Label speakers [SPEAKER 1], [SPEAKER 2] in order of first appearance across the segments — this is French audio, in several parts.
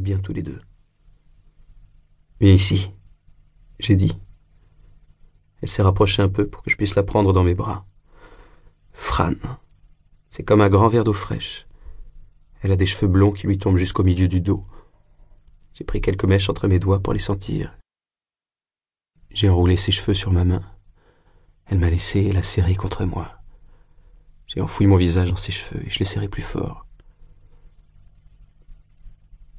[SPEAKER 1] Bien tous les deux. Viens ici, j'ai dit. Elle s'est rapprochée un peu pour que je puisse la prendre dans mes bras. Fran, c'est comme un grand verre d'eau fraîche. Elle a des cheveux blonds qui lui tombent jusqu'au milieu du dos. J'ai pris quelques mèches entre mes doigts pour les sentir. J'ai enroulé ses cheveux sur ma main. Elle m'a laissé la serrer contre moi. J'ai enfoui mon visage dans ses cheveux et je l'ai serré plus fort.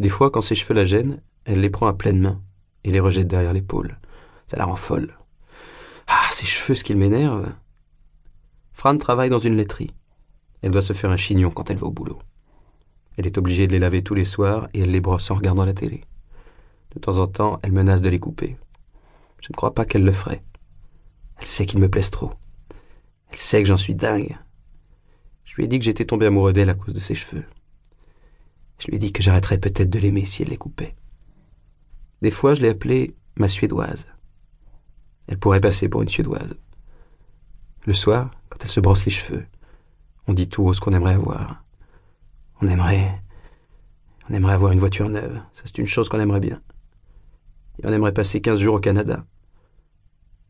[SPEAKER 1] Des fois, quand ses cheveux la gênent, elle les prend à pleine main et les rejette derrière l'épaule. Ça la rend folle. Ah, ses cheveux, ce qu'il m'énerve. Fran travaille dans une laiterie. Elle doit se faire un chignon quand elle va au boulot. Elle est obligée de les laver tous les soirs et elle les brosse en regardant la télé. De temps en temps, elle menace de les couper. Je ne crois pas qu'elle le ferait. Elle sait qu'ils me plaisent trop. Elle sait que j'en suis dingue. Je lui ai dit que j'étais tombé amoureux d'elle à cause de ses cheveux. Je lui ai dit que j'arrêterais peut-être de l'aimer si elle les coupait. Des fois, je l'ai appelée ma suédoise. Elle pourrait passer pour une suédoise. Le soir, quand elle se brosse les cheveux, on dit tout haut ce qu'on aimerait avoir. On aimerait. On aimerait avoir une voiture neuve. Ça, c'est une chose qu'on aimerait bien. Et on aimerait passer quinze jours au Canada.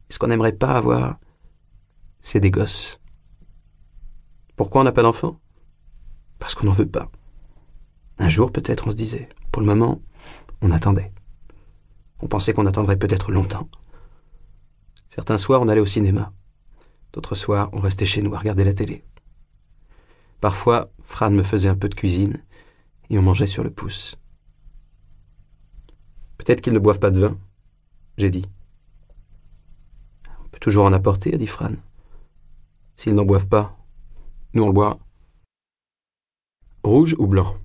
[SPEAKER 1] Ce qu'on n'aimerait pas avoir, c'est des gosses. Pourquoi on n'a pas d'enfants? Parce qu'on n'en veut pas. Un jour, peut-être, on se disait. Pour le moment, on attendait. On pensait qu'on attendrait peut-être longtemps. Certains soirs, on allait au cinéma. D'autres soirs, on restait chez nous à regarder la télé. Parfois, Fran me faisait un peu de cuisine et on mangeait sur le pouce. Peut-être qu'ils ne boivent pas de vin, j'ai dit. On peut toujours en apporter, a dit Fran. S'ils n'en boivent pas, nous on le boira. Rouge ou blanc?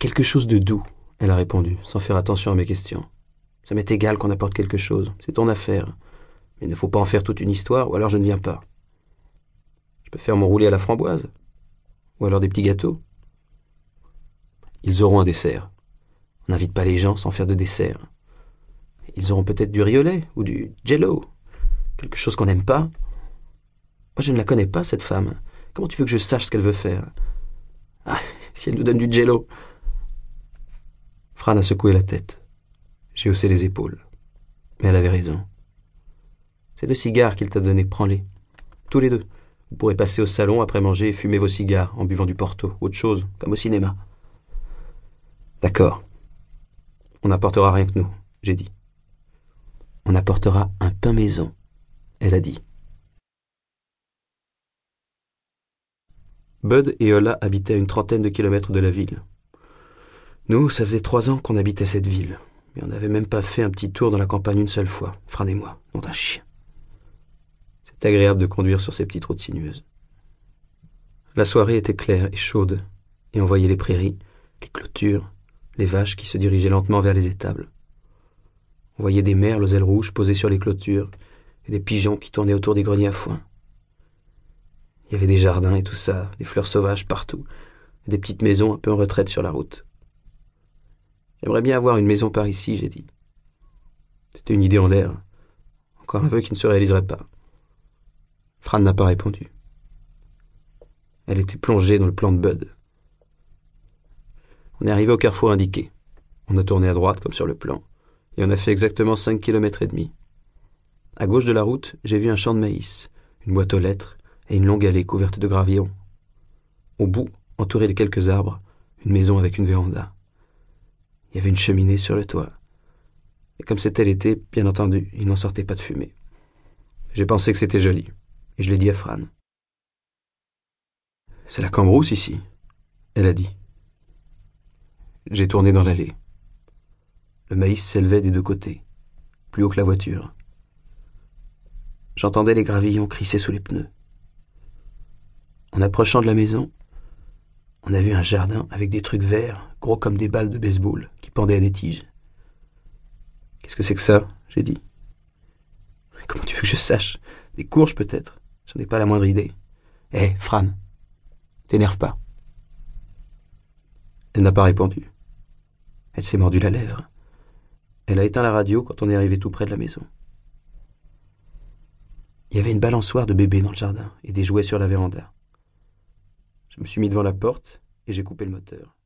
[SPEAKER 1] Quelque chose de doux, elle a répondu, sans faire attention à mes questions. Ça m'est égal qu'on apporte quelque chose, c'est ton affaire. Mais il ne faut pas en faire toute une histoire, ou alors je ne viens pas. Je peux faire mon roulé à la framboise Ou alors des petits gâteaux Ils auront un dessert. On n'invite pas les gens sans faire de dessert. Ils auront peut-être du riolet ou du jello. Quelque chose qu'on n'aime pas. Moi, je ne la connais pas, cette femme. Comment tu veux que je sache ce qu'elle veut faire? Ah, si elle nous donne du jello Fran a secoué la tête. J'ai haussé les épaules. Mais elle avait raison. C'est le cigare qu'il t'a donné, prends-les. Tous les deux. Vous pourrez passer au salon après manger et fumer vos cigares en buvant du porto, autre chose, comme au cinéma. D'accord. On n'apportera rien que nous, j'ai dit. On apportera un pain maison, elle a dit. Bud et Ola habitaient à une trentaine de kilomètres de la ville. Nous, ça faisait trois ans qu'on habitait cette ville, mais on n'avait même pas fait un petit tour dans la campagne une seule fois, Fran et moi, nom d'un chien. C'est agréable de conduire sur ces petites routes sinueuses. La soirée était claire et chaude, et on voyait les prairies, les clôtures, les vaches qui se dirigeaient lentement vers les étables. On voyait des merles aux ailes rouges posées sur les clôtures, et des pigeons qui tournaient autour des greniers à foin. Il y avait des jardins et tout ça, des fleurs sauvages partout, et des petites maisons un peu en retraite sur la route. J'aimerais bien avoir une maison par ici, j'ai dit. C'était une idée en l'air. Encore un vœu qui ne se réaliserait pas. Fran n'a pas répondu. Elle était plongée dans le plan de Bud. On est arrivé au carrefour indiqué. On a tourné à droite comme sur le plan, et on a fait exactement cinq kilomètres et demi. À gauche de la route, j'ai vu un champ de maïs, une boîte aux lettres et une longue allée couverte de gravillons. Au bout, entouré de quelques arbres, une maison avec une véranda. Il y avait une cheminée sur le toit. Et comme c'était l'été, bien entendu, il n'en sortait pas de fumée. J'ai pensé que c'était joli, et je l'ai dit à Fran. C'est la cambrousse ici, elle a dit. J'ai tourné dans l'allée. Le maïs s'élevait des deux côtés, plus haut que la voiture. J'entendais les gravillons crisser sous les pneus. En approchant de la maison, on a vu un jardin avec des trucs verts, gros comme des balles de baseball, qui pendaient à des tiges. Qu'est-ce que c'est que ça? J'ai dit. Comment tu veux que je sache? Des courges peut-être? J'en ai pas la moindre idée. Hé, Fran, t'énerve pas. Elle n'a pas répondu. Elle s'est mordu la lèvre. Elle a éteint la radio quand on est arrivé tout près de la maison. Il y avait une balançoire de bébé dans le jardin et des jouets sur la véranda. Je me suis mis devant la porte et j'ai coupé le moteur.